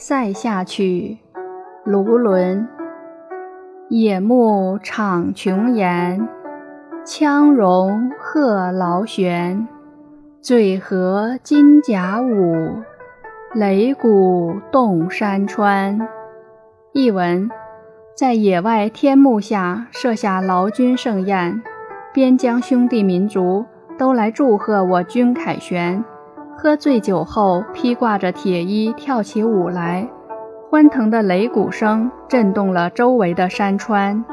塞下曲，卢纶。野牧场琼岩，羌戎贺劳旋。醉和金甲舞，擂鼓动山川。译文：在野外天幕下设下劳军盛宴，边疆兄弟民族都来祝贺我军凯旋。喝醉酒后，披挂着铁衣跳起舞来，欢腾的擂鼓声震动了周围的山川。